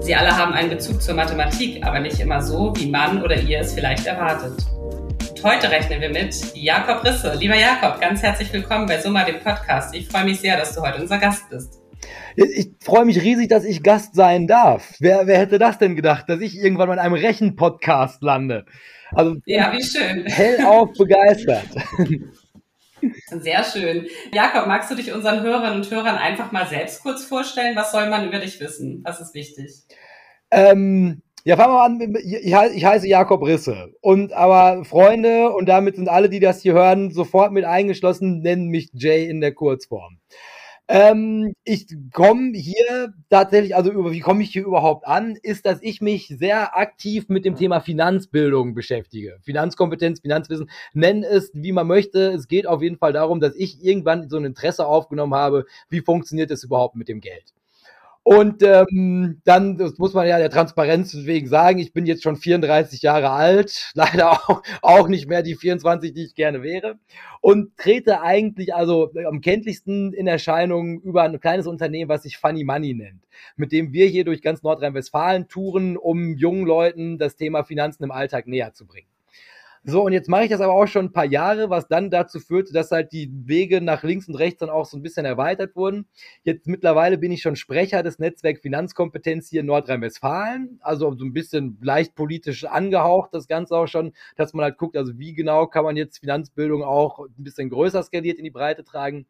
Sie alle haben einen Bezug zur Mathematik, aber nicht immer so, wie man oder ihr es vielleicht erwartet. Und heute rechnen wir mit Jakob Risse. Lieber Jakob, ganz herzlich willkommen bei Summa, dem Podcast. Ich freue mich sehr, dass du heute unser Gast bist. Ich freue mich riesig, dass ich Gast sein darf. Wer, wer hätte das denn gedacht, dass ich irgendwann mal in einem Rechen-Podcast lande? Also, ja, wie schön. Hellauf begeistert. Sehr schön. Jakob, magst du dich unseren Hörerinnen und Hörern einfach mal selbst kurz vorstellen? Was soll man über dich wissen? Was ist wichtig? Ähm, ja, fangen wir an. Ich heiße Jakob Risse. Und aber Freunde, und damit sind alle, die das hier hören, sofort mit eingeschlossen, nennen mich Jay in der Kurzform. Ähm, ich komme hier tatsächlich, also über, wie komme ich hier überhaupt an, ist, dass ich mich sehr aktiv mit dem Thema Finanzbildung beschäftige. Finanzkompetenz, Finanzwissen, nenn es, wie man möchte. Es geht auf jeden Fall darum, dass ich irgendwann so ein Interesse aufgenommen habe, wie funktioniert es überhaupt mit dem Geld. Und ähm, dann, das muss man ja der Transparenz wegen sagen, ich bin jetzt schon 34 Jahre alt, leider auch, auch nicht mehr die 24, die ich gerne wäre. Und trete eigentlich also am kenntlichsten in Erscheinung über ein kleines Unternehmen, was sich Funny Money nennt, mit dem wir hier durch ganz Nordrhein-Westfalen touren, um jungen Leuten das Thema Finanzen im Alltag näher zu bringen. So, und jetzt mache ich das aber auch schon ein paar Jahre, was dann dazu führte, dass halt die Wege nach links und rechts dann auch so ein bisschen erweitert wurden. Jetzt mittlerweile bin ich schon Sprecher des Netzwerk Finanzkompetenz hier in Nordrhein-Westfalen, also so ein bisschen leicht politisch angehaucht, das Ganze auch schon, dass man halt guckt, also wie genau kann man jetzt Finanzbildung auch ein bisschen größer skaliert in die Breite tragen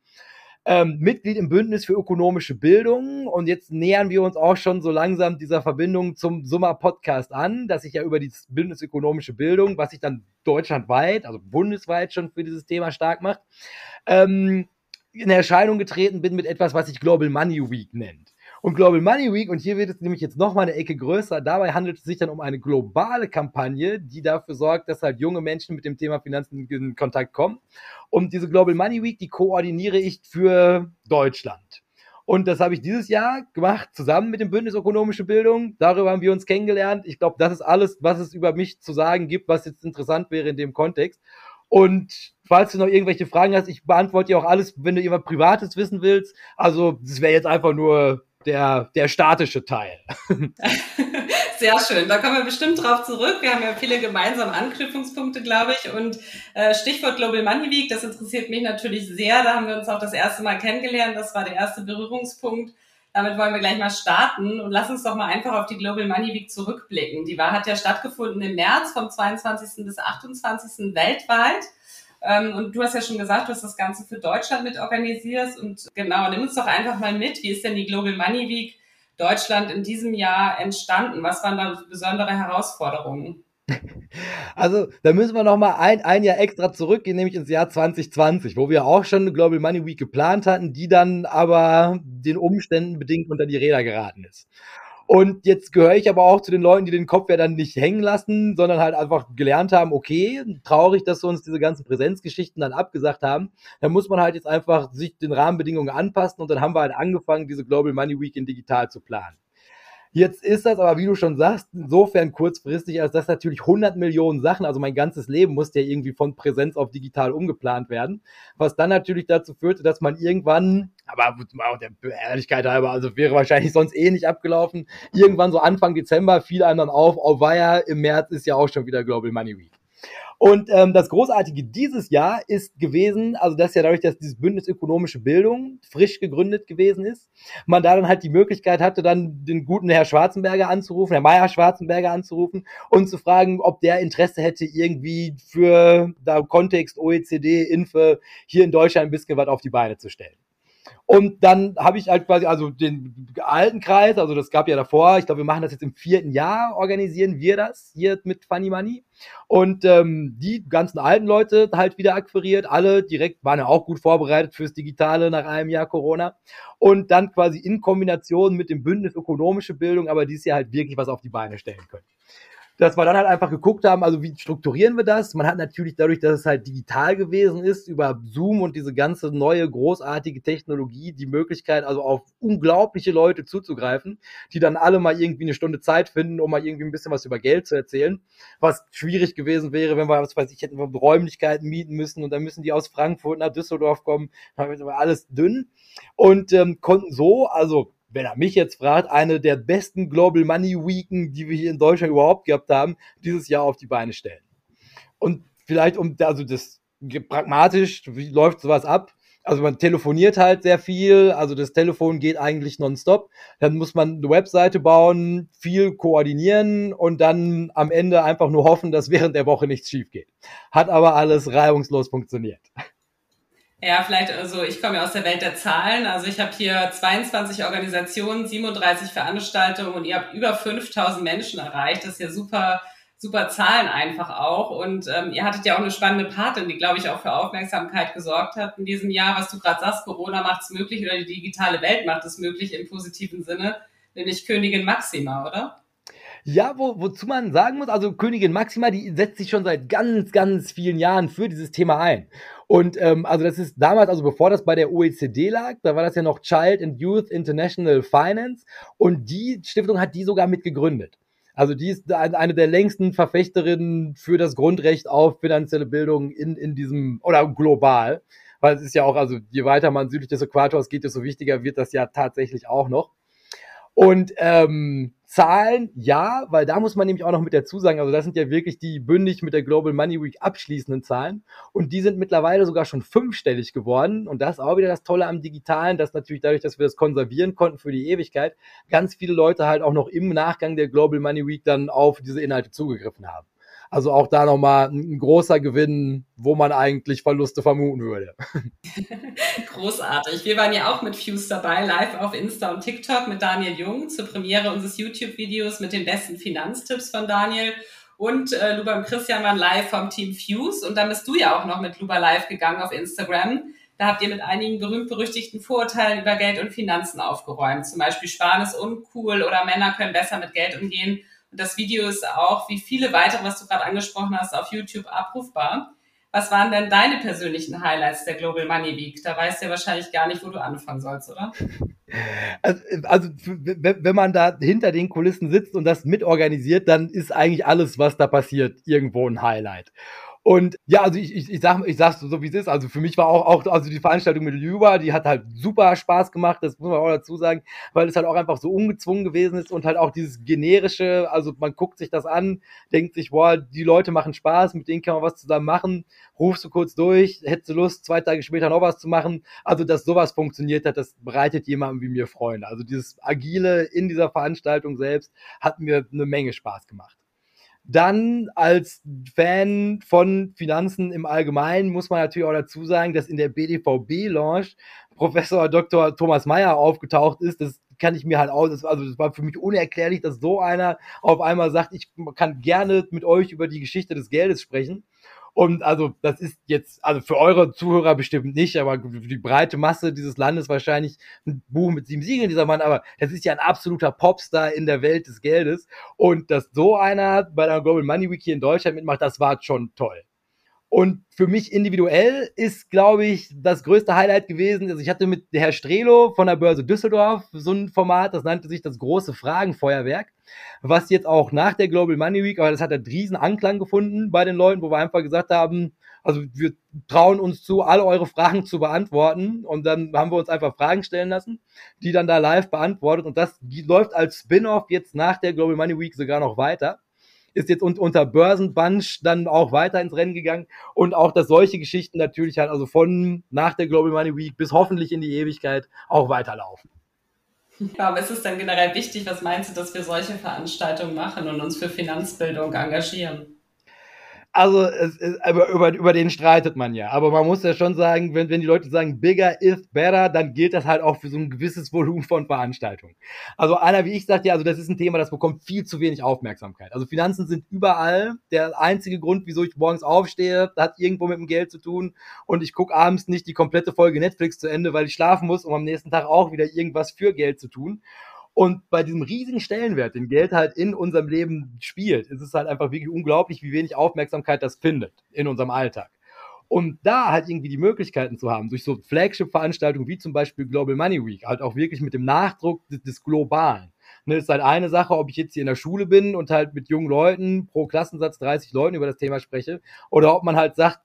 ähm, Mitglied im Bündnis für ökonomische Bildung. Und jetzt nähern wir uns auch schon so langsam dieser Verbindung zum Summer Podcast an, dass ich ja über die Bündnis ökonomische Bildung, was sich dann deutschlandweit, also bundesweit schon für dieses Thema stark macht, ähm, in Erscheinung getreten bin mit etwas, was sich Global Money Week nennt und Global Money Week. Und hier wird es nämlich jetzt nochmal eine Ecke größer. Dabei handelt es sich dann um eine globale Kampagne, die dafür sorgt, dass halt junge Menschen mit dem Thema Finanzen in Kontakt kommen. Und diese Global Money Week, die koordiniere ich für Deutschland. Und das habe ich dieses Jahr gemacht, zusammen mit dem Bündnis Ökonomische Bildung. Darüber haben wir uns kennengelernt. Ich glaube, das ist alles, was es über mich zu sagen gibt, was jetzt interessant wäre in dem Kontext. Und falls du noch irgendwelche Fragen hast, ich beantworte dir auch alles, wenn du irgendwas Privates wissen willst. Also, das wäre jetzt einfach nur der, der statische Teil. Sehr schön. Da kommen wir bestimmt drauf zurück. Wir haben ja viele gemeinsame Anknüpfungspunkte, glaube ich. Und äh, Stichwort Global Money Week, das interessiert mich natürlich sehr. Da haben wir uns auch das erste Mal kennengelernt. Das war der erste Berührungspunkt. Damit wollen wir gleich mal starten und lass uns doch mal einfach auf die Global Money Week zurückblicken. Die war, hat ja stattgefunden im März vom 22. bis 28. weltweit. Ähm, und du hast ja schon gesagt, du hast das Ganze für Deutschland mit organisierst. Und genau, nimm uns doch einfach mal mit. Wie ist denn die Global Money Week Deutschland in diesem Jahr entstanden? Was waren da besondere Herausforderungen? Also, da müssen wir noch mal ein, ein Jahr extra zurückgehen, nämlich ins Jahr 2020, wo wir auch schon eine Global Money Week geplant hatten, die dann aber den Umständen bedingt unter die Räder geraten ist. Und jetzt gehöre ich aber auch zu den Leuten, die den Kopf ja dann nicht hängen lassen, sondern halt einfach gelernt haben, okay, traurig, dass wir uns diese ganzen Präsenzgeschichten dann abgesagt haben. Dann muss man halt jetzt einfach sich den Rahmenbedingungen anpassen und dann haben wir halt angefangen, diese Global Money Week in digital zu planen. Jetzt ist das aber, wie du schon sagst, insofern kurzfristig, als dass natürlich 100 Millionen Sachen, also mein ganzes Leben musste ja irgendwie von Präsenz auf digital umgeplant werden, was dann natürlich dazu führte, dass man irgendwann, aber der Ehrlichkeit halber, also wäre wahrscheinlich sonst eh nicht abgelaufen, irgendwann so Anfang Dezember fiel einem dann auf, oh weia, im März ist ja auch schon wieder Global Money Week. Und ähm, das Großartige dieses Jahr ist gewesen, also dass ja dadurch, dass dieses Bündnis ökonomische Bildung frisch gegründet gewesen ist, man da dann halt die Möglichkeit hatte, dann den guten Herr Schwarzenberger anzurufen, Herr Meier Schwarzenberger anzurufen und zu fragen, ob der Interesse hätte, irgendwie für da Kontext OECD, Infe hier in Deutschland ein bisschen was auf die Beine zu stellen. Und dann habe ich halt quasi, also den alten Kreis, also das gab ja davor, ich glaube, wir machen das jetzt im vierten Jahr, organisieren wir das hier mit Funny Money. Und ähm, die ganzen alten Leute halt wieder akquiriert, alle direkt waren ja auch gut vorbereitet fürs Digitale nach einem Jahr Corona. Und dann quasi in Kombination mit dem Bündnis ökonomische Bildung, aber dieses Jahr halt wirklich was auf die Beine stellen können. Dass wir dann halt einfach geguckt haben, also wie strukturieren wir das? Man hat natürlich dadurch, dass es halt digital gewesen ist, über Zoom und diese ganze neue großartige Technologie die Möglichkeit, also auf unglaubliche Leute zuzugreifen, die dann alle mal irgendwie eine Stunde Zeit finden, um mal irgendwie ein bisschen was über Geld zu erzählen, was schwierig gewesen wäre, wenn wir, was weiß ich, hätten wir Räumlichkeiten mieten müssen und dann müssen die aus Frankfurt nach Düsseldorf kommen, dann war alles dünn. Und ähm, konnten so, also wenn er mich jetzt fragt, eine der besten Global Money Weeken, die wir hier in Deutschland überhaupt gehabt haben, dieses Jahr auf die Beine stellen. Und vielleicht um, also das pragmatisch, wie läuft sowas ab? Also man telefoniert halt sehr viel, also das Telefon geht eigentlich nonstop. Dann muss man eine Webseite bauen, viel koordinieren und dann am Ende einfach nur hoffen, dass während der Woche nichts schief geht. Hat aber alles reibungslos funktioniert. Ja, vielleicht, also ich komme ja aus der Welt der Zahlen. Also ich habe hier 22 Organisationen, 37 Veranstaltungen und ihr habt über 5000 Menschen erreicht. Das ist ja super, super Zahlen einfach auch. Und ähm, ihr hattet ja auch eine spannende Patin, die, glaube ich, auch für Aufmerksamkeit gesorgt hat in diesem Jahr. Was du gerade sagst, Corona macht es möglich oder die digitale Welt macht es möglich im positiven Sinne, nämlich Königin Maxima, oder? Ja, wo, wozu man sagen muss, also Königin Maxima, die setzt sich schon seit ganz, ganz vielen Jahren für dieses Thema ein. Und ähm, also das ist damals, also bevor das bei der OECD lag, da war das ja noch Child and Youth International Finance und die Stiftung hat die sogar mit gegründet. Also die ist eine der längsten Verfechterinnen für das Grundrecht auf finanzielle Bildung in, in diesem, oder global. Weil es ist ja auch, also je weiter man südlich des Äquators geht, desto wichtiger wird das ja tatsächlich auch noch. Und ähm, Zahlen, ja, weil da muss man nämlich auch noch mit dazu sagen, also das sind ja wirklich die bündig mit der Global Money Week abschließenden Zahlen und die sind mittlerweile sogar schon fünfstellig geworden und das ist auch wieder das Tolle am Digitalen, dass natürlich dadurch, dass wir das konservieren konnten für die Ewigkeit, ganz viele Leute halt auch noch im Nachgang der Global Money Week dann auf diese Inhalte zugegriffen haben. Also auch da nochmal ein großer Gewinn, wo man eigentlich Verluste vermuten würde. Großartig. Wir waren ja auch mit Fuse dabei, live auf Insta und TikTok mit Daniel Jung zur Premiere unseres YouTube-Videos mit den besten Finanztipps von Daniel. Und äh, Luba und Christian waren live vom Team Fuse. Und dann bist du ja auch noch mit Luba live gegangen auf Instagram. Da habt ihr mit einigen berühmt-berüchtigten Vorurteilen über Geld und Finanzen aufgeräumt. Zum Beispiel Sparen ist uncool oder Männer können besser mit Geld umgehen. Das Video ist auch, wie viele weitere, was du gerade angesprochen hast, auf YouTube abrufbar. Was waren denn deine persönlichen Highlights der Global Money Week? Da weißt du ja wahrscheinlich gar nicht, wo du anfangen sollst, oder? Also, also, wenn man da hinter den Kulissen sitzt und das mitorganisiert, dann ist eigentlich alles, was da passiert, irgendwo ein Highlight. Und ja, also ich, ich, ich sag, ich sag's so, wie es ist. Also für mich war auch, auch also die Veranstaltung mit Lüber, die hat halt super Spaß gemacht, das muss man auch dazu sagen, weil es halt auch einfach so ungezwungen gewesen ist und halt auch dieses generische, also man guckt sich das an, denkt sich, boah, die Leute machen Spaß, mit denen kann man was zusammen machen, rufst du kurz durch, hättest du Lust, zwei Tage später noch was zu machen. Also, dass sowas funktioniert hat, das bereitet jemandem wie mir Freunde. Also dieses Agile in dieser Veranstaltung selbst hat mir eine Menge Spaß gemacht. Dann als Fan von Finanzen im Allgemeinen muss man natürlich auch dazu sagen, dass in der BDVB-Launch Professor Dr. Thomas Mayer aufgetaucht ist. Das kann ich mir halt auch, das, also das war für mich unerklärlich, dass so einer auf einmal sagt, ich kann gerne mit euch über die Geschichte des Geldes sprechen. Und also das ist jetzt, also für eure Zuhörer bestimmt nicht, aber für die breite Masse dieses Landes wahrscheinlich ein Buch mit sieben Siegeln, dieser Mann, aber das ist ja ein absoluter Popstar in der Welt des Geldes. Und dass so einer bei der Global Money hier in Deutschland mitmacht, das war schon toll. Und für mich individuell ist, glaube ich, das größte Highlight gewesen. Also ich hatte mit Herr Strelo von der Börse Düsseldorf so ein Format, das nannte sich das große Fragenfeuerwerk, was jetzt auch nach der Global Money Week, aber das hat einen riesen Anklang gefunden bei den Leuten, wo wir einfach gesagt haben, also wir trauen uns zu, alle eure Fragen zu beantworten. Und dann haben wir uns einfach Fragen stellen lassen, die dann da live beantwortet. Und das läuft als Spin-off jetzt nach der Global Money Week sogar noch weiter ist jetzt unter Börsenbunch dann auch weiter ins Rennen gegangen und auch, dass solche Geschichten natürlich halt also von nach der Global Money Week bis hoffentlich in die Ewigkeit auch weiterlaufen. Ja, aber ist es dann generell wichtig, was meinst du, dass wir solche Veranstaltungen machen und uns für Finanzbildung engagieren? Also es, es, über, über, über den streitet man ja. Aber man muss ja schon sagen, wenn, wenn die Leute sagen, bigger is better, dann gilt das halt auch für so ein gewisses Volumen von Veranstaltungen. Also einer wie ich sagt ja, also das ist ein Thema, das bekommt viel zu wenig Aufmerksamkeit. Also Finanzen sind überall. Der einzige Grund, wieso ich morgens aufstehe, hat irgendwo mit dem Geld zu tun. Und ich gucke abends nicht die komplette Folge Netflix zu Ende, weil ich schlafen muss, um am nächsten Tag auch wieder irgendwas für Geld zu tun. Und bei diesem riesigen Stellenwert, den Geld halt in unserem Leben spielt, ist es halt einfach wirklich unglaublich, wie wenig Aufmerksamkeit das findet in unserem Alltag. Und da halt irgendwie die Möglichkeiten zu haben, durch so Flagship-Veranstaltungen wie zum Beispiel Global Money Week, halt auch wirklich mit dem Nachdruck des, des Globalen. Ne, ist halt eine Sache, ob ich jetzt hier in der Schule bin und halt mit jungen Leuten pro Klassensatz 30 Leuten über das Thema spreche, oder ob man halt sagt,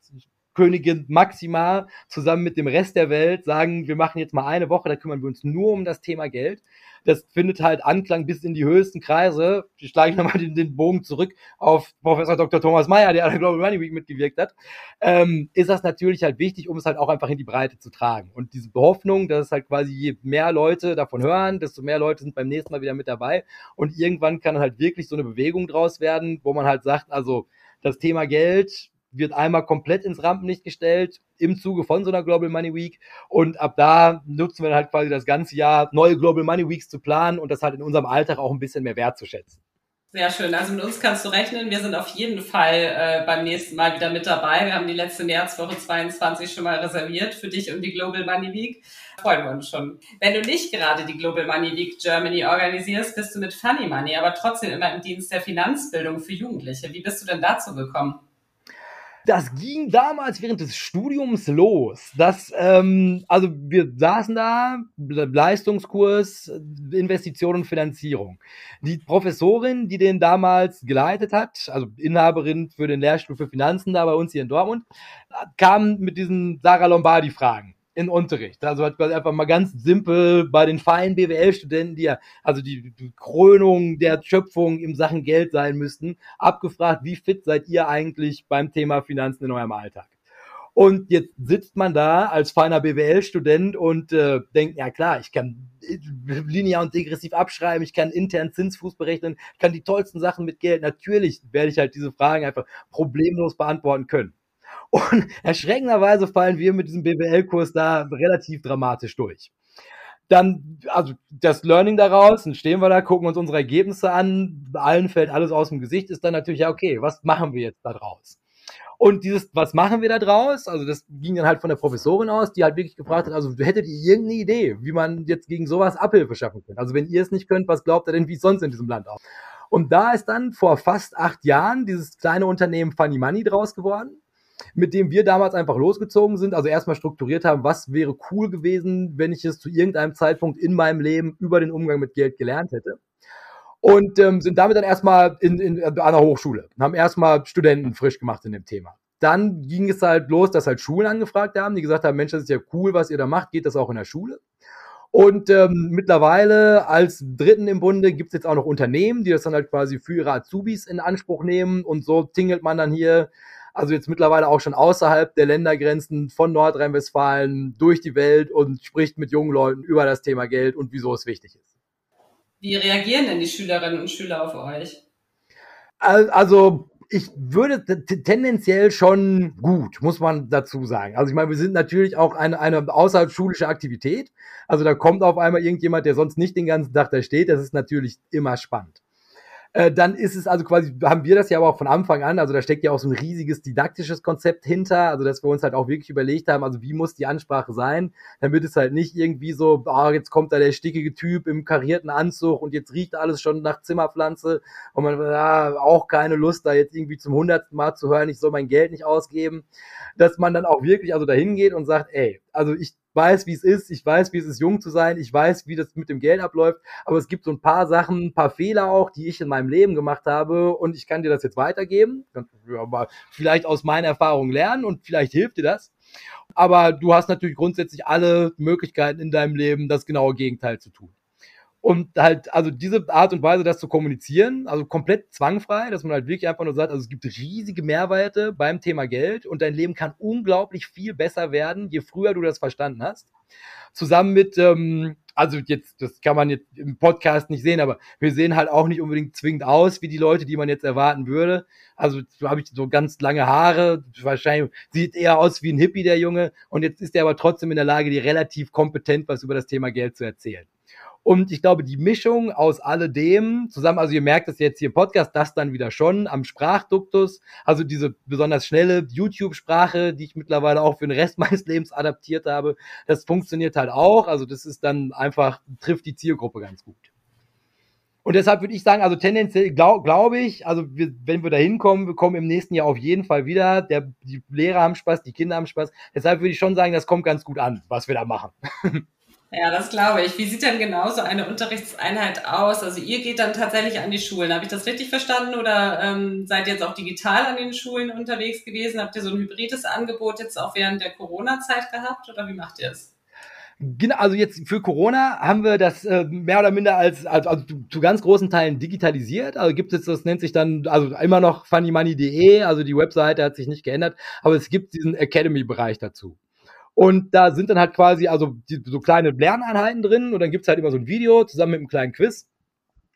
Königin Maxima zusammen mit dem Rest der Welt sagen, wir machen jetzt mal eine Woche, da kümmern wir uns nur um das Thema Geld. Das findet halt Anklang bis in die höchsten Kreise. Ich schlage nochmal den, den Bogen zurück auf Professor Dr. Thomas Mayer, der an der Global Money Week mitgewirkt hat. Ähm, ist das natürlich halt wichtig, um es halt auch einfach in die Breite zu tragen. Und diese Hoffnung, dass es halt quasi je mehr Leute davon hören, desto mehr Leute sind beim nächsten Mal wieder mit dabei. Und irgendwann kann halt wirklich so eine Bewegung draus werden, wo man halt sagt, also das Thema Geld wird einmal komplett ins Rampenlicht gestellt im Zuge von so einer Global Money Week. Und ab da nutzen wir halt quasi das ganze Jahr, neue Global Money Weeks zu planen und das halt in unserem Alltag auch ein bisschen mehr wertzuschätzen. Sehr schön. Also mit uns kannst du rechnen. Wir sind auf jeden Fall äh, beim nächsten Mal wieder mit dabei. Wir haben die letzte Märzwoche 22 schon mal reserviert für dich und die Global Money Week. Freuen wir uns schon. Wenn du nicht gerade die Global Money Week Germany organisierst, bist du mit Funny Money, aber trotzdem immer im Dienst der Finanzbildung für Jugendliche. Wie bist du denn dazu gekommen? Das ging damals während des Studiums los. Das, ähm, also wir saßen da, Leistungskurs, Investition und Finanzierung. Die Professorin, die den damals geleitet hat, also Inhaberin für den Lehrstuhl für Finanzen da bei uns hier in Dortmund, kam mit diesen Sarah Lombardi-Fragen in Unterricht. Also hat quasi einfach mal ganz simpel bei den feinen BWL-Studenten, die ja also die, Krönung der Schöpfung im Sachen Geld sein müssten, abgefragt, wie fit seid ihr eigentlich beim Thema Finanzen in eurem Alltag? Und jetzt sitzt man da als feiner BWL-Student und äh, denkt, ja klar, ich kann linear und degressiv abschreiben, ich kann intern Zinsfuß berechnen, ich kann die tollsten Sachen mit Geld. Natürlich werde ich halt diese Fragen einfach problemlos beantworten können. Und erschreckenderweise fallen wir mit diesem BWL-Kurs da relativ dramatisch durch. Dann, also das Learning daraus, dann stehen wir da, gucken uns unsere Ergebnisse an, allen fällt alles aus dem Gesicht, ist dann natürlich, ja, okay, was machen wir jetzt da draus? Und dieses, was machen wir da draus? Also das ging dann halt von der Professorin aus, die halt wirklich gefragt hat, also hättet ihr irgendeine Idee, wie man jetzt gegen sowas Abhilfe schaffen könnte? Also wenn ihr es nicht könnt, was glaubt ihr denn, wie es sonst in diesem Land aussieht? Und da ist dann vor fast acht Jahren dieses kleine Unternehmen Funny Money draus geworden mit dem wir damals einfach losgezogen sind. Also erstmal strukturiert haben, was wäre cool gewesen, wenn ich es zu irgendeinem Zeitpunkt in meinem Leben über den Umgang mit Geld gelernt hätte. Und ähm, sind damit dann erstmal in, in, an einer Hochschule, haben erstmal Studenten frisch gemacht in dem Thema. Dann ging es halt los, dass halt Schulen angefragt haben, die gesagt haben, Mensch, das ist ja cool, was ihr da macht, geht das auch in der Schule? Und ähm, mittlerweile als Dritten im Bunde gibt es jetzt auch noch Unternehmen, die das dann halt quasi für ihre Azubis in Anspruch nehmen. Und so tingelt man dann hier also jetzt mittlerweile auch schon außerhalb der Ländergrenzen von Nordrhein-Westfalen durch die Welt und spricht mit jungen Leuten über das Thema Geld und wieso es wichtig ist. Wie reagieren denn die Schülerinnen und Schüler auf euch? Also ich würde tendenziell schon gut, muss man dazu sagen. Also ich meine, wir sind natürlich auch eine, eine außerschulische Aktivität. Also da kommt auf einmal irgendjemand, der sonst nicht den ganzen Tag da steht. Das ist natürlich immer spannend. Äh, dann ist es also quasi, haben wir das ja aber auch von Anfang an, also da steckt ja auch so ein riesiges didaktisches Konzept hinter, also dass wir uns halt auch wirklich überlegt haben, also wie muss die Ansprache sein, damit es halt nicht irgendwie so, ah, jetzt kommt da der stickige Typ im karierten Anzug und jetzt riecht alles schon nach Zimmerpflanze und man hat ah, auch keine Lust, da jetzt irgendwie zum hundertsten Mal zu hören, ich soll mein Geld nicht ausgeben, dass man dann auch wirklich also dahin geht und sagt, ey, also ich weiß, wie es ist, ich weiß, wie es ist, jung zu sein, ich weiß, wie das mit dem Geld abläuft, aber es gibt so ein paar Sachen, ein paar Fehler auch, die ich in meinem Leben gemacht habe und ich kann dir das jetzt weitergeben, vielleicht aus meiner Erfahrung lernen und vielleicht hilft dir das. Aber du hast natürlich grundsätzlich alle Möglichkeiten in deinem Leben, das genaue Gegenteil zu tun. Und halt, also diese Art und Weise, das zu kommunizieren, also komplett zwangfrei, dass man halt wirklich einfach nur sagt, also es gibt riesige Mehrwerte beim Thema Geld und dein Leben kann unglaublich viel besser werden, je früher du das verstanden hast. Zusammen mit, ähm, also jetzt, das kann man jetzt im Podcast nicht sehen, aber wir sehen halt auch nicht unbedingt zwingend aus wie die Leute, die man jetzt erwarten würde. Also so habe ich so ganz lange Haare, wahrscheinlich sieht eher aus wie ein Hippie, der Junge, und jetzt ist er aber trotzdem in der Lage, dir relativ kompetent was über das Thema Geld zu erzählen. Und ich glaube, die Mischung aus alledem zusammen, also ihr merkt es jetzt hier im Podcast, das dann wieder schon am Sprachduktus, also diese besonders schnelle YouTube-Sprache, die ich mittlerweile auch für den Rest meines Lebens adaptiert habe, das funktioniert halt auch. Also das ist dann einfach, trifft die Zielgruppe ganz gut. Und deshalb würde ich sagen, also tendenziell glaube glaub ich, also wir, wenn wir da hinkommen, wir kommen im nächsten Jahr auf jeden Fall wieder. Der, die Lehrer haben Spaß, die Kinder haben Spaß. Deshalb würde ich schon sagen, das kommt ganz gut an, was wir da machen. Ja, das glaube ich. Wie sieht denn genau so eine Unterrichtseinheit aus? Also ihr geht dann tatsächlich an die Schulen. Habe ich das richtig verstanden? Oder ähm, seid ihr jetzt auch digital an den Schulen unterwegs gewesen? Habt ihr so ein hybrides Angebot jetzt auch während der Corona-Zeit gehabt? Oder wie macht ihr es? Genau, also jetzt für Corona haben wir das äh, mehr oder minder als, als also zu, ganz großen Teilen digitalisiert. Also gibt es, das nennt sich dann, also immer noch funnymoney.de, also die Webseite hat sich nicht geändert, aber es gibt diesen Academy-Bereich dazu. Und da sind dann halt quasi also die, so kleine Lerneinheiten drin und dann gibt's halt immer so ein Video zusammen mit einem kleinen Quiz.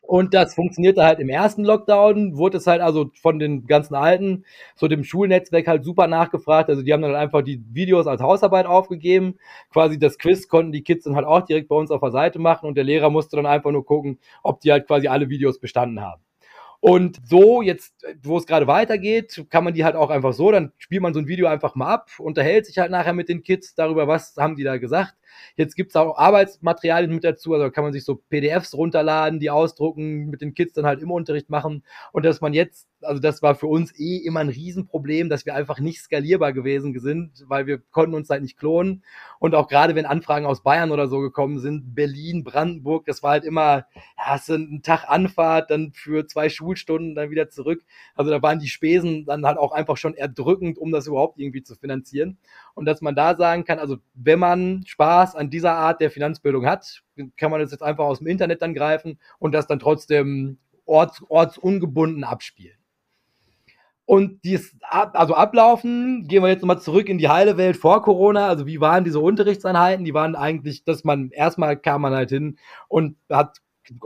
Und das funktionierte halt im ersten Lockdown, wurde es halt also von den ganzen Alten, so dem Schulnetzwerk halt super nachgefragt. Also die haben dann einfach die Videos als Hausarbeit aufgegeben. Quasi das Quiz konnten die Kids dann halt auch direkt bei uns auf der Seite machen und der Lehrer musste dann einfach nur gucken, ob die halt quasi alle Videos bestanden haben. Und so, jetzt, wo es gerade weitergeht, kann man die halt auch einfach so, dann spielt man so ein Video einfach mal ab, unterhält sich halt nachher mit den Kids darüber, was haben die da gesagt. Jetzt gibt's auch Arbeitsmaterialien mit dazu, also kann man sich so PDFs runterladen, die ausdrucken, mit den Kids dann halt im Unterricht machen. Und dass man jetzt also das war für uns eh immer ein Riesenproblem, dass wir einfach nicht skalierbar gewesen sind, weil wir konnten uns halt nicht klonen. Und auch gerade wenn Anfragen aus Bayern oder so gekommen sind, Berlin, Brandenburg, das war halt immer, hast du einen Tag Anfahrt, dann für zwei Schulstunden, dann wieder zurück. Also da waren die Spesen dann halt auch einfach schon erdrückend, um das überhaupt irgendwie zu finanzieren. Und dass man da sagen kann, also wenn man Spaß an dieser Art der Finanzbildung hat, kann man das jetzt einfach aus dem Internet dann greifen und das dann trotzdem orts, ortsungebunden abspielen. Und dies also ablaufen, gehen wir jetzt nochmal zurück in die heile Welt vor Corona. Also wie waren diese Unterrichtseinheiten? Die waren eigentlich, dass man erstmal kam man halt hin und hat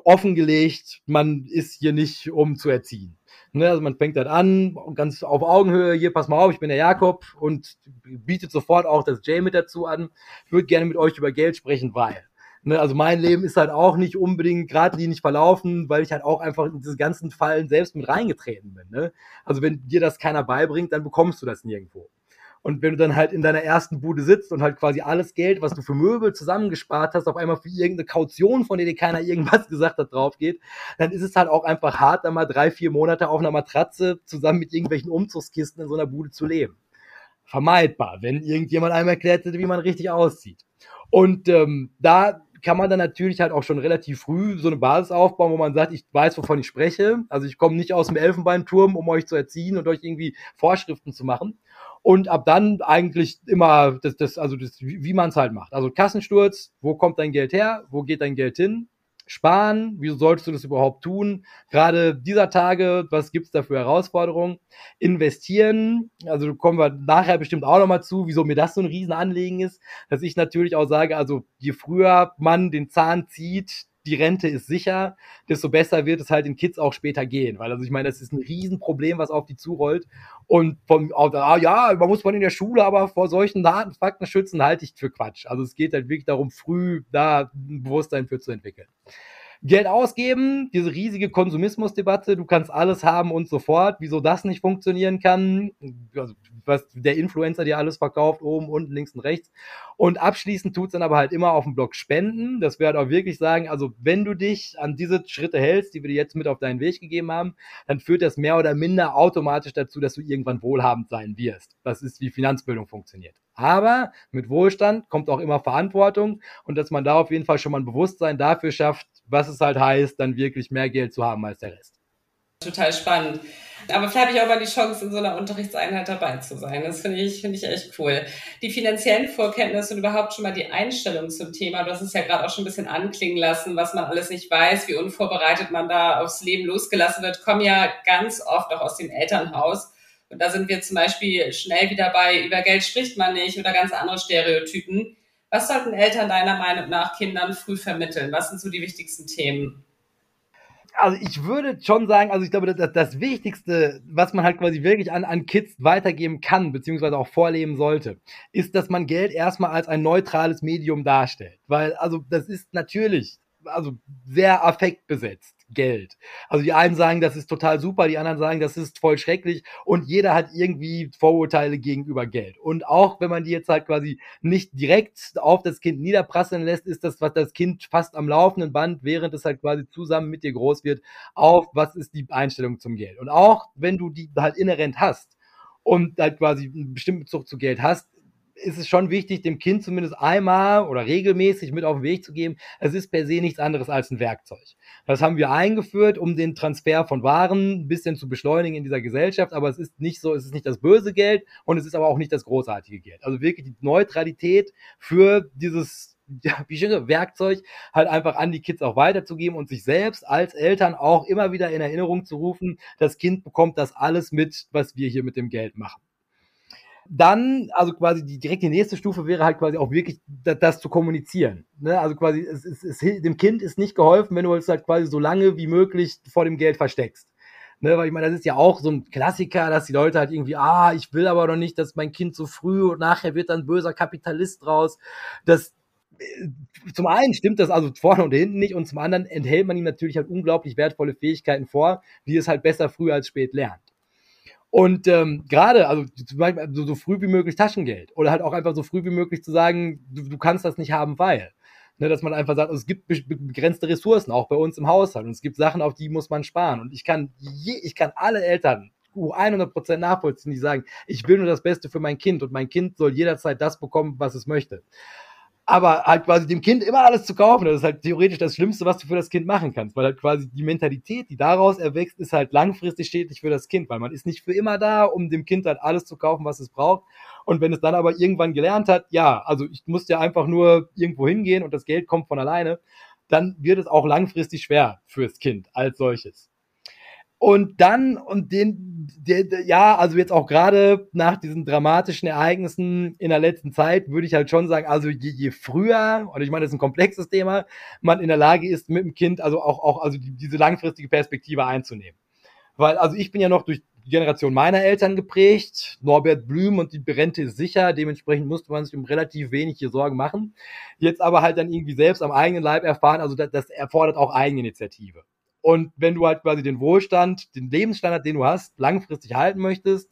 offengelegt, man ist hier nicht, um zu erziehen. Ne, also man fängt halt an, ganz auf Augenhöhe, hier pass mal auf, ich bin der Jakob und bietet sofort auch das Jay mit dazu an. Ich würde gerne mit euch über Geld sprechen, weil. Ne, also mein Leben ist halt auch nicht unbedingt geradlinig verlaufen, weil ich halt auch einfach in diese ganzen Fallen selbst mit reingetreten bin. Ne? Also wenn dir das keiner beibringt, dann bekommst du das nirgendwo. Und wenn du dann halt in deiner ersten Bude sitzt und halt quasi alles Geld, was du für Möbel zusammengespart hast, auf einmal für irgendeine Kaution, von der dir keiner irgendwas gesagt hat, drauf geht, dann ist es halt auch einfach hart, da mal drei, vier Monate auf einer Matratze zusammen mit irgendwelchen Umzugskisten in so einer Bude zu leben. Vermeidbar, wenn irgendjemand einem erklärt hätte, wie man richtig aussieht. Und ähm, da kann man dann natürlich halt auch schon relativ früh so eine Basis aufbauen, wo man sagt, ich weiß, wovon ich spreche. Also ich komme nicht aus dem Elfenbeinturm, um euch zu erziehen und euch irgendwie Vorschriften zu machen. Und ab dann eigentlich immer das, das also das, wie, man es halt macht. Also Kassensturz, wo kommt dein Geld her? Wo geht dein Geld hin? Sparen? Wieso solltest du das überhaupt tun? Gerade dieser Tage, was gibt's da für Herausforderungen? Investieren, also kommen wir nachher bestimmt auch nochmal zu, wieso mir das so ein Riesenanliegen ist, dass ich natürlich auch sage, also je früher man den Zahn zieht, die Rente ist sicher, desto besser wird es halt den Kids auch später gehen. Weil, also ich meine, das ist ein Riesenproblem, was auf die zurollt. Und von, ah, ja, man muss man in der Schule aber vor solchen Daten, Fakten schützen, halte ich für Quatsch. Also es geht halt wirklich darum, früh da ein Bewusstsein für zu entwickeln. Geld ausgeben, diese riesige Konsumismusdebatte, du kannst alles haben und sofort, wieso das nicht funktionieren kann, also, was der Influencer dir alles verkauft, oben, unten, links und rechts. Und abschließend tut's dann aber halt immer auf dem Blog spenden. Das wäre halt auch wirklich sagen, also wenn du dich an diese Schritte hältst, die wir dir jetzt mit auf deinen Weg gegeben haben, dann führt das mehr oder minder automatisch dazu, dass du irgendwann wohlhabend sein wirst. Das ist, wie Finanzbildung funktioniert. Aber mit Wohlstand kommt auch immer Verantwortung und dass man da auf jeden Fall schon mal ein Bewusstsein dafür schafft, was es halt heißt, dann wirklich mehr Geld zu haben als der Rest. Total spannend. Aber vielleicht habe ich auch mal die Chance, in so einer Unterrichtseinheit dabei zu sein. Das finde ich, finde ich echt cool. Die finanziellen Vorkenntnisse und überhaupt schon mal die Einstellung zum Thema. Du hast es ja gerade auch schon ein bisschen anklingen lassen, was man alles nicht weiß, wie unvorbereitet man da aufs Leben losgelassen wird, kommen ja ganz oft auch aus dem Elternhaus. Und da sind wir zum Beispiel schnell wieder bei, über Geld spricht man nicht oder ganz andere Stereotypen. Was sollten Eltern deiner Meinung nach Kindern früh vermitteln? Was sind so die wichtigsten Themen? also ich würde schon sagen, also ich glaube, das, das Wichtigste, was man halt quasi wirklich an, an Kids weitergeben kann, beziehungsweise auch vorleben sollte, ist, dass man Geld erstmal als ein neutrales Medium darstellt. Weil, also das ist natürlich, also sehr affektbesetzt. Geld. Also die einen sagen, das ist total super, die anderen sagen, das ist voll schrecklich und jeder hat irgendwie Vorurteile gegenüber Geld. Und auch wenn man die jetzt halt quasi nicht direkt auf das Kind niederprasseln lässt, ist das, was das Kind fast am laufenden Band, während es halt quasi zusammen mit dir groß wird, auf was ist die Einstellung zum Geld. Und auch wenn du die halt inhärent hast und halt quasi einen bestimmten Bezug zu Geld hast, ist es schon wichtig, dem Kind zumindest einmal oder regelmäßig mit auf den Weg zu geben. Es ist per se nichts anderes als ein Werkzeug. Das haben wir eingeführt, um den Transfer von Waren ein bisschen zu beschleunigen in dieser Gesellschaft. Aber es ist nicht so, es ist nicht das böse Geld und es ist aber auch nicht das großartige Geld. Also wirklich die Neutralität für dieses ja, wie schön Werkzeug halt einfach an die Kids auch weiterzugeben und sich selbst als Eltern auch immer wieder in Erinnerung zu rufen, das Kind bekommt das alles mit, was wir hier mit dem Geld machen. Dann, also quasi die direkt die nächste Stufe wäre halt quasi auch wirklich das, das zu kommunizieren. Ne? Also quasi, es, es, es, dem Kind ist nicht geholfen, wenn du es halt quasi so lange wie möglich vor dem Geld versteckst. Ne, weil ich meine, das ist ja auch so ein Klassiker, dass die Leute halt irgendwie, ah, ich will aber doch nicht, dass mein Kind so früh und nachher wird dann böser Kapitalist draus. Das, äh, zum einen stimmt das also vorne und hinten nicht und zum anderen enthält man ihm natürlich halt unglaublich wertvolle Fähigkeiten vor, wie es halt besser früh als spät lernt. Und ähm, gerade, also zum Beispiel so, so früh wie möglich Taschengeld oder halt auch einfach so früh wie möglich zu sagen, du, du kannst das nicht haben, weil. Ne, dass man einfach sagt, es gibt begrenzte Ressourcen, auch bei uns im Haushalt. Und es gibt Sachen, auf die muss man sparen. Und ich kann, je, ich kann alle Eltern 100% nachvollziehen, die sagen, ich will nur das Beste für mein Kind und mein Kind soll jederzeit das bekommen, was es möchte aber halt quasi dem Kind immer alles zu kaufen, das ist halt theoretisch das Schlimmste, was du für das Kind machen kannst, weil halt quasi die Mentalität, die daraus erwächst, ist halt langfristig schädlich für das Kind, weil man ist nicht für immer da, um dem Kind halt alles zu kaufen, was es braucht. Und wenn es dann aber irgendwann gelernt hat, ja, also ich muss ja einfach nur irgendwo hingehen und das Geld kommt von alleine, dann wird es auch langfristig schwer fürs Kind als solches. Und dann, und den, der, der, ja, also jetzt auch gerade nach diesen dramatischen Ereignissen in der letzten Zeit, würde ich halt schon sagen, also je, je früher, und ich meine, das ist ein komplexes Thema, man in der Lage ist, mit dem Kind also auch, auch also die, diese langfristige Perspektive einzunehmen. Weil, also ich bin ja noch durch die Generation meiner Eltern geprägt, Norbert Blüm und die Rente ist sicher, dementsprechend musste man sich um relativ wenig hier Sorgen machen. Jetzt aber halt dann irgendwie selbst am eigenen Leib erfahren, also das, das erfordert auch Eigeninitiative. Und wenn du halt quasi den Wohlstand, den Lebensstandard, den du hast, langfristig halten möchtest,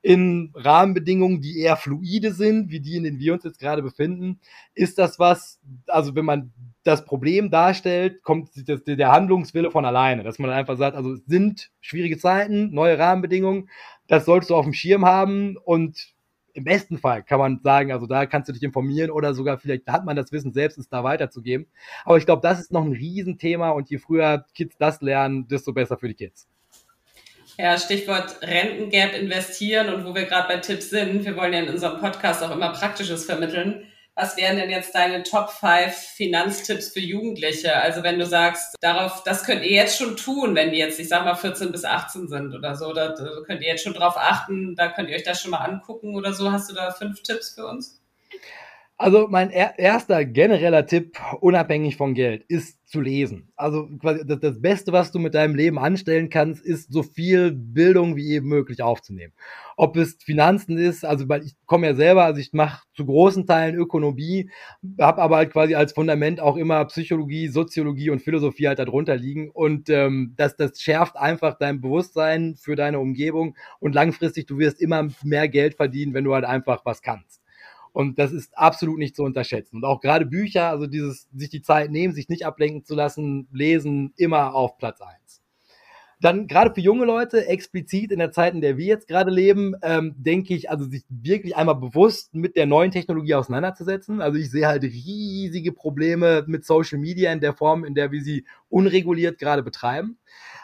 in Rahmenbedingungen, die eher fluide sind, wie die, in denen wir uns jetzt gerade befinden, ist das was, also wenn man das Problem darstellt, kommt der Handlungswille von alleine, dass man einfach sagt, also es sind schwierige Zeiten, neue Rahmenbedingungen, das solltest du auf dem Schirm haben und im besten Fall kann man sagen, also da kannst du dich informieren oder sogar vielleicht hat man das Wissen selbst, es da weiterzugeben. Aber ich glaube, das ist noch ein Riesenthema und je früher Kids das lernen, desto besser für die Kids. Ja, Stichwort Rentengap investieren und wo wir gerade bei Tipps sind. Wir wollen ja in unserem Podcast auch immer Praktisches vermitteln. Was wären denn jetzt deine Top 5 Finanztipps für Jugendliche? Also wenn du sagst, darauf, das könnt ihr jetzt schon tun, wenn die jetzt, ich sag mal, 14 bis 18 sind oder so, da könnt ihr jetzt schon drauf achten, da könnt ihr euch das schon mal angucken oder so. Hast du da fünf Tipps für uns? Also mein er erster genereller Tipp, unabhängig von Geld, ist zu lesen. Also quasi das, das, Beste, was du mit deinem Leben anstellen kannst, ist so viel Bildung wie eben möglich aufzunehmen. Ob es Finanzen ist, also weil ich komme ja selber, also ich mache zu großen Teilen Ökonomie, habe aber halt quasi als Fundament auch immer Psychologie, Soziologie und Philosophie halt darunter liegen und ähm, das, das schärft einfach dein Bewusstsein für deine Umgebung und langfristig du wirst immer mehr Geld verdienen, wenn du halt einfach was kannst. Und das ist absolut nicht zu unterschätzen. Und auch gerade Bücher, also dieses, sich die Zeit nehmen, sich nicht ablenken zu lassen, lesen, immer auf Platz eins. Dann gerade für junge Leute, explizit in der Zeit, in der wir jetzt gerade leben, ähm, denke ich, also sich wirklich einmal bewusst mit der neuen Technologie auseinanderzusetzen. Also ich sehe halt riesige Probleme mit Social Media in der Form, in der wir sie unreguliert gerade betreiben.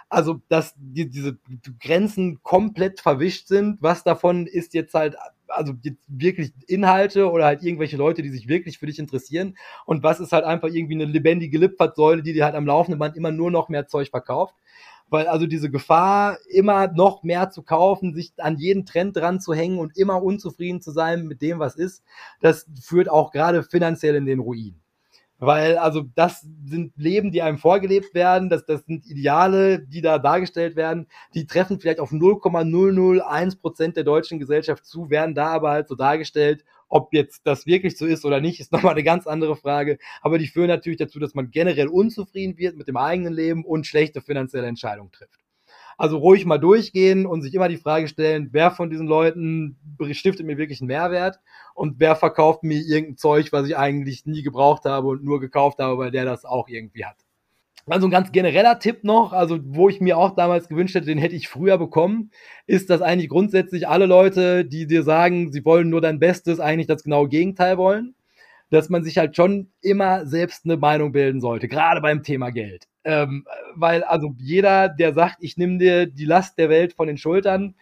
Also, dass die, diese Grenzen komplett verwischt sind. Was davon ist jetzt halt also wirklich Inhalte oder halt irgendwelche Leute, die sich wirklich für dich interessieren. Und was ist halt einfach irgendwie eine lebendige Lipfert-Säule, die dir halt am laufenden Band immer nur noch mehr Zeug verkauft. Weil also diese Gefahr, immer noch mehr zu kaufen, sich an jeden Trend dran zu hängen und immer unzufrieden zu sein mit dem, was ist, das führt auch gerade finanziell in den Ruin. Weil, also, das sind Leben, die einem vorgelebt werden, das, das sind Ideale, die da dargestellt werden, die treffen vielleicht auf 0,001 Prozent der deutschen Gesellschaft zu, werden da aber halt so dargestellt. Ob jetzt das wirklich so ist oder nicht, ist nochmal eine ganz andere Frage. Aber die führen natürlich dazu, dass man generell unzufrieden wird mit dem eigenen Leben und schlechte finanzielle Entscheidungen trifft. Also ruhig mal durchgehen und sich immer die Frage stellen, wer von diesen Leuten stiftet mir wirklich einen Mehrwert und wer verkauft mir irgendein Zeug, was ich eigentlich nie gebraucht habe und nur gekauft habe, weil der das auch irgendwie hat. Also ein ganz genereller Tipp noch, also wo ich mir auch damals gewünscht hätte, den hätte ich früher bekommen, ist, dass eigentlich grundsätzlich alle Leute, die dir sagen, sie wollen nur dein Bestes, eigentlich das genaue Gegenteil wollen. Dass man sich halt schon immer selbst eine Meinung bilden sollte, gerade beim Thema Geld. Ähm, weil also jeder, der sagt, ich nehme dir die Last der Welt von den Schultern,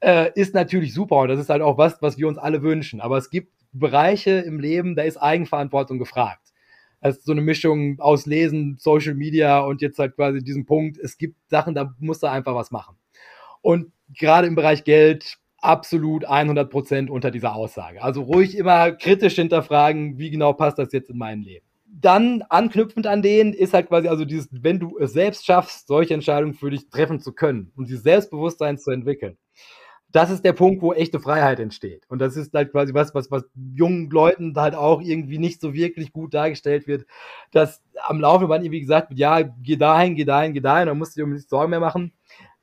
äh, ist natürlich super und das ist halt auch was, was wir uns alle wünschen. Aber es gibt Bereiche im Leben, da ist Eigenverantwortung gefragt. Das ist so eine Mischung aus Lesen, Social Media und jetzt halt quasi diesen Punkt. Es gibt Sachen, da musst du einfach was machen. Und gerade im Bereich Geld absolut 100 Prozent unter dieser Aussage. Also ruhig immer kritisch hinterfragen, wie genau passt das jetzt in mein Leben dann anknüpfend an denen ist halt quasi, also dieses, wenn du es selbst schaffst, solche Entscheidungen für dich treffen zu können und dieses Selbstbewusstsein zu entwickeln. Das ist der Punkt, wo echte Freiheit entsteht. Und das ist halt quasi was, was, was jungen Leuten halt auch irgendwie nicht so wirklich gut dargestellt wird, dass am Laufe Band irgendwie gesagt wird, ja, geh dahin, geh dahin, geh dahin, dann musst du dir um nichts Sorgen mehr machen.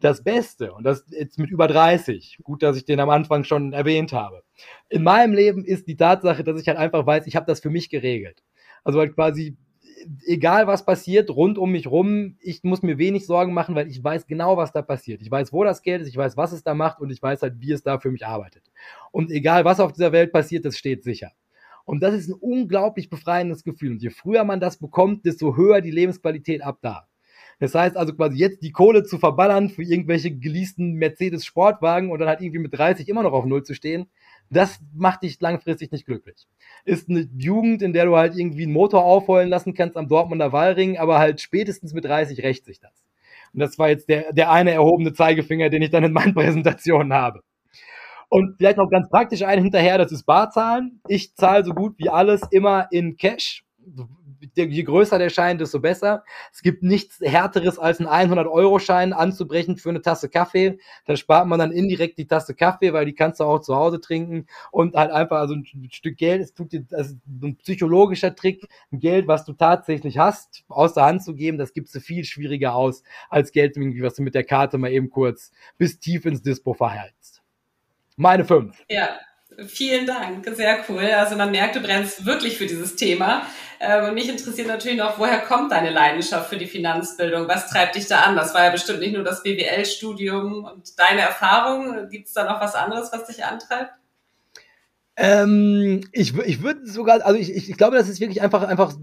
Das Beste, und das jetzt mit über 30, gut, dass ich den am Anfang schon erwähnt habe, in meinem Leben ist die Tatsache, dass ich halt einfach weiß, ich habe das für mich geregelt. Also halt quasi, egal was passiert, rund um mich rum, ich muss mir wenig Sorgen machen, weil ich weiß genau, was da passiert. Ich weiß, wo das Geld ist, ich weiß, was es da macht und ich weiß halt, wie es da für mich arbeitet. Und egal, was auf dieser Welt passiert, das steht sicher. Und das ist ein unglaublich befreiendes Gefühl. Und je früher man das bekommt, desto höher die Lebensqualität ab da. Das heißt also quasi jetzt die Kohle zu verballern für irgendwelche geleasten Mercedes-Sportwagen und dann halt irgendwie mit 30 immer noch auf Null zu stehen, das macht dich langfristig nicht glücklich. Ist eine Jugend, in der du halt irgendwie einen Motor aufheulen lassen kannst am Dortmunder Wallring, aber halt spätestens mit 30 rächt sich das. Und das war jetzt der, der eine erhobene Zeigefinger, den ich dann in meinen Präsentationen habe. Und vielleicht noch ganz praktisch einen hinterher, das ist Barzahlen. Ich zahle so gut wie alles immer in Cash je größer der Schein, desto besser. Es gibt nichts härteres als einen 100-Euro-Schein anzubrechen für eine Tasse Kaffee. Da spart man dann indirekt die Tasse Kaffee, weil die kannst du auch zu Hause trinken und halt einfach also ein Stück Geld, es tut dir, ist ein psychologischer Trick, Geld, was du tatsächlich hast, aus der Hand zu geben, das gibst du viel schwieriger aus als Geld, was du mit der Karte mal eben kurz bis tief ins Dispo verhältst. Meine fünf. Ja, Vielen Dank, sehr cool. Also man merkt, du brennst wirklich für dieses Thema. Ähm, und mich interessiert natürlich noch, woher kommt deine Leidenschaft für die Finanzbildung? Was treibt dich da an? Das war ja bestimmt nicht nur das BWL-Studium und deine Erfahrung. Gibt es da noch was anderes, was dich antreibt? Ähm, ich ich würde sogar, also ich, ich glaube, das ist wirklich einfach, einfach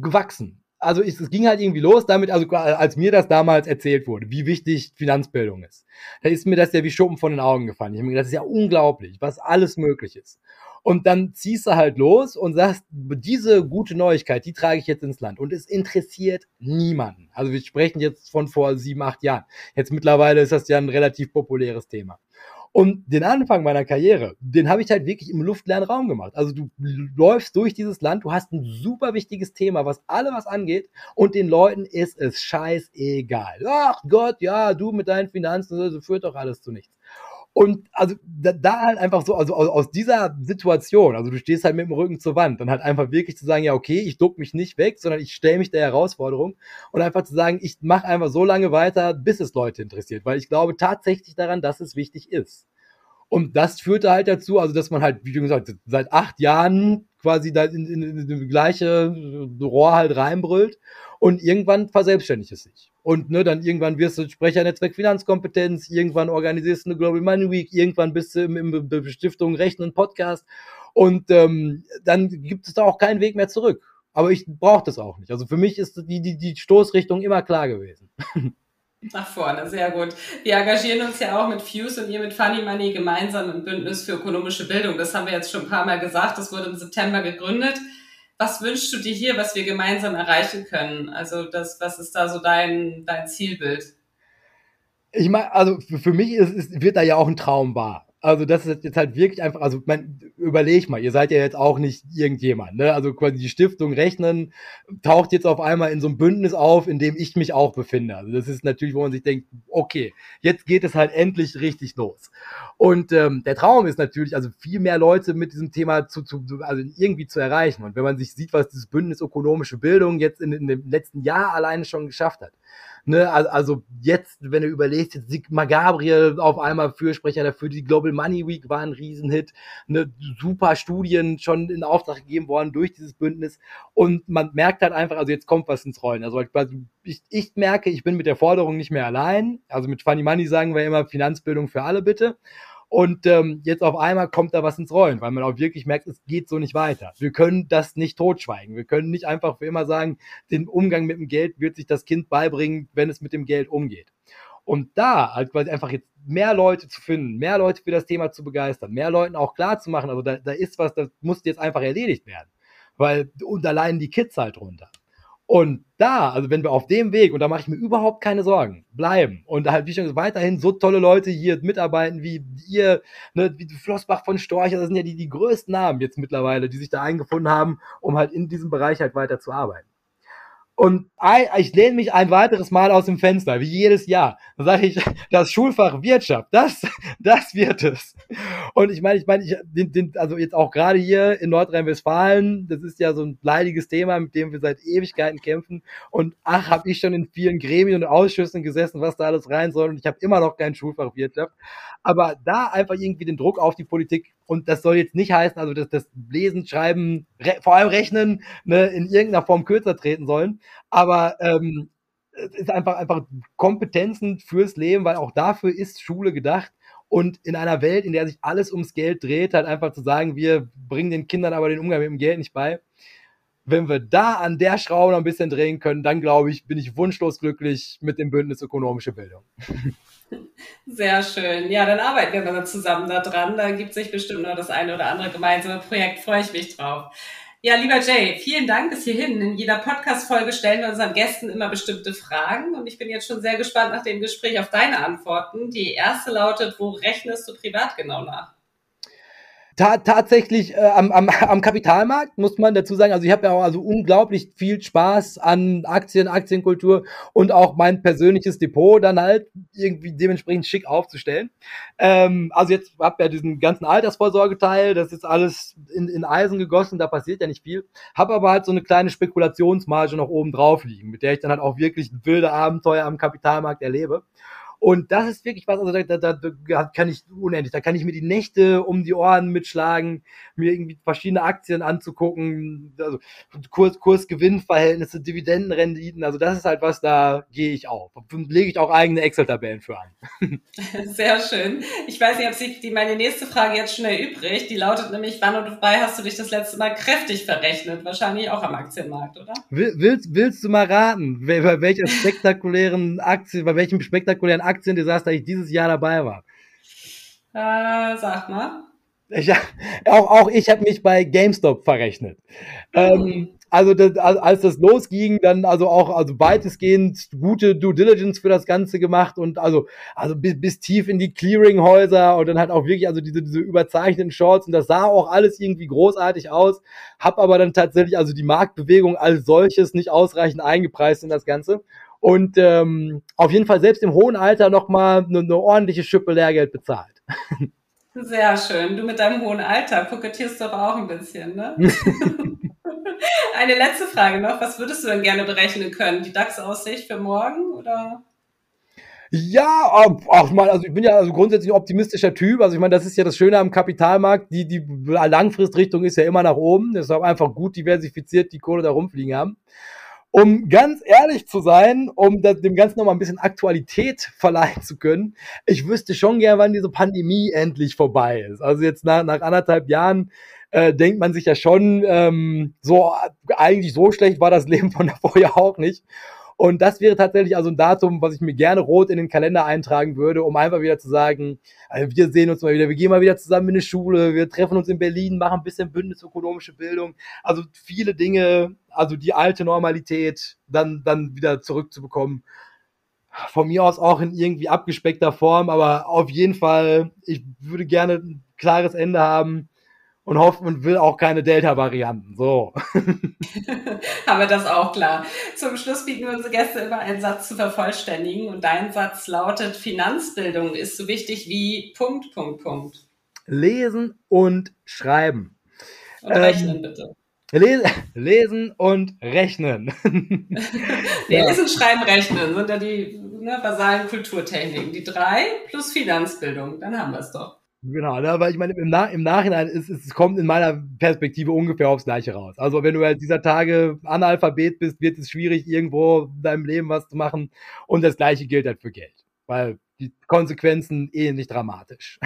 gewachsen also es, es ging halt irgendwie los damit, also als mir das damals erzählt wurde, wie wichtig Finanzbildung ist, da ist mir das ja wie Schuppen von den Augen gefallen. Ich habe mir gedacht, das ist ja unglaublich, was alles möglich ist. Und dann ziehst du halt los und sagst, diese gute Neuigkeit, die trage ich jetzt ins Land. Und es interessiert niemanden. Also wir sprechen jetzt von vor sieben, acht Jahren. Jetzt mittlerweile ist das ja ein relativ populäres Thema. Und den Anfang meiner Karriere, den habe ich halt wirklich im luftleeren Raum gemacht. Also du läufst durch dieses Land, du hast ein super wichtiges Thema, was alle was angeht, und den Leuten ist es scheißegal. Ach Gott, ja, du mit deinen Finanzen, das führt doch alles zu nichts. Und also da, da halt einfach so, also aus, aus dieser Situation, also du stehst halt mit dem Rücken zur Wand, dann halt einfach wirklich zu sagen, ja, okay, ich duck mich nicht weg, sondern ich stelle mich der Herausforderung und einfach zu sagen, ich mache einfach so lange weiter, bis es Leute interessiert, weil ich glaube tatsächlich daran, dass es wichtig ist. Und das führte halt dazu, also dass man halt, wie gesagt, seit acht Jahren quasi da in, in, in, in die gleiche Rohr halt reinbrüllt und irgendwann verselbstständigt es sich. Und ne, dann irgendwann wirst du Sprecher Netzwerk Finanzkompetenz, irgendwann organisierst du eine Global Money Week, irgendwann bist du im, im Bestiftung Rechnen Podcast und ähm, dann gibt es da auch keinen Weg mehr zurück. Aber ich brauche das auch nicht. Also für mich ist die, die, die Stoßrichtung immer klar gewesen. Nach vorne, sehr gut. Wir engagieren uns ja auch mit Fuse und ihr mit Funny Money gemeinsam im Bündnis für ökonomische Bildung. Das haben wir jetzt schon ein paar Mal gesagt. Das wurde im September gegründet was wünschst du dir hier, was wir gemeinsam erreichen können? Also das, was ist da so dein, dein Zielbild? Ich meine, also für, mich ist, ist, wird da ja auch ein Traum wahr. Also das ist jetzt halt wirklich einfach, also man, überleg mal, ihr seid ja jetzt auch nicht irgendjemand, ne? Also quasi die Stiftung Rechnen taucht jetzt auf einmal in so einem Bündnis auf, in dem ich mich auch befinde. Also das ist natürlich, wo man sich denkt, okay, jetzt geht es halt endlich richtig los. Und ähm, der Traum ist natürlich, also viel mehr Leute mit diesem Thema zu, zu also irgendwie zu erreichen. Und wenn man sich sieht, was dieses Bündnis ökonomische Bildung jetzt in, in dem letzten Jahr alleine schon geschafft hat, Ne, also jetzt, wenn du überlegst, jetzt Sigmar Gabriel auf einmal Fürsprecher dafür, die Global Money Week war ein Riesenhit, ne, super Studien schon in Auftrag gegeben worden durch dieses Bündnis und man merkt halt einfach, also jetzt kommt was ins Rollen. Also ich, ich merke, ich bin mit der Forderung nicht mehr allein. Also mit Funny Money sagen wir immer Finanzbildung für alle bitte. Und ähm, jetzt auf einmal kommt da was ins Rollen, weil man auch wirklich merkt, es geht so nicht weiter. Wir können das nicht totschweigen. Wir können nicht einfach für immer sagen, den Umgang mit dem Geld wird sich das Kind beibringen, wenn es mit dem Geld umgeht. Und da halt quasi einfach jetzt mehr Leute zu finden, mehr Leute für das Thema zu begeistern, mehr Leuten auch klar zu machen, also da, da ist was, das muss jetzt einfach erledigt werden. Weil, und allein die Kids halt runter. Und da, also wenn wir auf dem Weg, und da mache ich mir überhaupt keine Sorgen, bleiben und halt, wie schon gesagt, weiterhin so tolle Leute hier mitarbeiten, wie ihr, ne, wie Flossbach von Storch, das sind ja die, die größten Namen jetzt mittlerweile, die sich da eingefunden haben, um halt in diesem Bereich halt weiter zu arbeiten. Und ich lehne mich ein weiteres Mal aus dem Fenster, wie jedes Jahr. Da sage ich, das Schulfach Wirtschaft, das, das wird es. Und ich meine, ich meine, ich, den, den, also jetzt auch gerade hier in Nordrhein-Westfalen, das ist ja so ein leidiges Thema, mit dem wir seit Ewigkeiten kämpfen. Und ach, habe ich schon in vielen Gremien und Ausschüssen gesessen, was da alles rein soll. Und ich habe immer noch kein Schulfach Wirtschaft. Aber da einfach irgendwie den Druck auf die Politik und das soll jetzt nicht heißen, also dass das Lesen, Schreiben, vor allem Rechnen ne, in irgendeiner Form kürzer treten sollen. Aber ähm, es ist einfach, einfach Kompetenzen fürs Leben, weil auch dafür ist Schule gedacht. Und in einer Welt, in der sich alles ums Geld dreht, halt einfach zu sagen, wir bringen den Kindern aber den Umgang mit dem Geld nicht bei. Wenn wir da an der Schraube noch ein bisschen drehen können, dann glaube ich, bin ich wunschlos glücklich mit dem Bündnis ökonomische Bildung. Sehr schön. Ja, dann arbeiten wir mal zusammen da dran. Da gibt sich bestimmt noch das eine oder andere gemeinsame Projekt. Freue ich mich drauf. Ja, lieber Jay, vielen Dank bis hierhin. In jeder Podcast-Folge stellen wir unseren Gästen immer bestimmte Fragen und ich bin jetzt schon sehr gespannt nach dem Gespräch auf deine Antworten. Die erste lautet, wo rechnest du privat genau nach? Ta tatsächlich äh, am, am, am Kapitalmarkt muss man dazu sagen, also ich habe ja auch also unglaublich viel Spaß an Aktien, Aktienkultur und auch mein persönliches Depot dann halt irgendwie dementsprechend schick aufzustellen. Ähm, also jetzt habe ja diesen ganzen Altersvorsorgeteil, das ist alles in, in Eisen gegossen, da passiert ja nicht viel. Habe aber halt so eine kleine Spekulationsmarge noch oben drauf liegen, mit der ich dann halt auch wirklich wilde Abenteuer am Kapitalmarkt erlebe. Und das ist wirklich was, also da, da, da kann ich unendlich, da kann ich mir die Nächte um die Ohren mitschlagen, mir irgendwie verschiedene Aktien anzugucken, also Kurs, Kurs-Gewinn-Verhältnisse, Dividendenrenditen, also das ist halt was, da gehe ich auf. Lege ich auch eigene Excel-Tabellen für an. Sehr schön. Ich weiß nicht, ob sich die meine nächste Frage jetzt schnell übrig. Die lautet nämlich, wann und bei hast du dich das letzte Mal kräftig verrechnet? Wahrscheinlich auch am Aktienmarkt, oder? Willst, willst du mal raten, bei welcher spektakulären Aktie, bei welchem spektakulären Aktiendesaster ich dieses Jahr dabei war. Äh, sag mal. Ich, auch, auch ich habe mich bei GameStop verrechnet. Mhm. Ähm, also das, als das losging, dann also auch also weitestgehend gute Due Diligence für das Ganze gemacht und also also bis, bis tief in die Clearinghäuser und dann halt auch wirklich also diese diese überzeichneten Shorts und das sah auch alles irgendwie großartig aus, hab aber dann tatsächlich also die Marktbewegung als solches nicht ausreichend eingepreist in das Ganze und ähm, auf jeden Fall selbst im hohen Alter nochmal eine, eine ordentliche Schippe Lehrgeld bezahlt. Sehr schön. Du mit deinem hohen Alter kokettierst doch auch ein bisschen, ne? Eine letzte Frage noch. Was würdest du denn gerne berechnen können? Die DAX-Aussicht für morgen oder? Ja, auch mal, also ich bin ja also grundsätzlich ein optimistischer Typ. Also ich meine, das ist ja das Schöne am Kapitalmarkt. Die, die Langfristrichtung ist ja immer nach oben. Deshalb einfach gut diversifiziert die Kohle da rumfliegen haben um ganz ehrlich zu sein, um dem Ganzen nochmal ein bisschen Aktualität verleihen zu können, ich wüsste schon gern, wann diese Pandemie endlich vorbei ist. Also jetzt nach, nach anderthalb Jahren äh, denkt man sich ja schon, ähm, so eigentlich so schlecht war das Leben von davor ja auch nicht. Und das wäre tatsächlich also ein Datum, was ich mir gerne rot in den Kalender eintragen würde, um einfach wieder zu sagen, also wir sehen uns mal wieder, wir gehen mal wieder zusammen in eine Schule, wir treffen uns in Berlin, machen ein bisschen bündnisökonomische Bildung. Also viele Dinge, also die alte Normalität dann, dann wieder zurückzubekommen. von mir aus auch in irgendwie abgespeckter Form, aber auf jeden Fall, ich würde gerne ein klares Ende haben und hoffen und will auch keine Delta-Varianten. So. Haben wir das auch klar. Zum Schluss bieten wir unsere Gäste immer einen Satz zu vervollständigen und dein Satz lautet, Finanzbildung ist so wichtig wie Punkt, Punkt, Punkt. Lesen und schreiben. Und rechnen ähm, bitte. Lesen, lesen und rechnen. ja. Lesen, schreiben, rechnen sind ja die ne, basalen Kulturtechniken. Die drei plus Finanzbildung, dann haben wir es doch. Genau, ne, weil ich meine, im, Nach im Nachhinein ist es kommt in meiner Perspektive ungefähr aufs Gleiche raus. Also wenn du halt dieser Tage Analphabet bist, wird es schwierig, irgendwo in deinem Leben was zu machen. Und das Gleiche gilt halt für Geld, weil die Konsequenzen ähnlich dramatisch.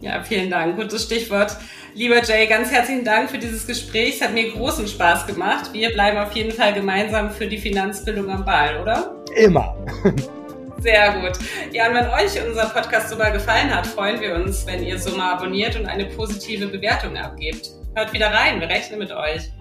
Ja, vielen Dank. Gutes Stichwort. Lieber Jay, ganz herzlichen Dank für dieses Gespräch. Es hat mir großen Spaß gemacht. Wir bleiben auf jeden Fall gemeinsam für die Finanzbildung am Ball, oder? Immer. Sehr gut. Ja, und wenn euch unser Podcast super gefallen hat, freuen wir uns, wenn ihr so mal abonniert und eine positive Bewertung abgebt. Hört wieder rein, wir rechnen mit euch.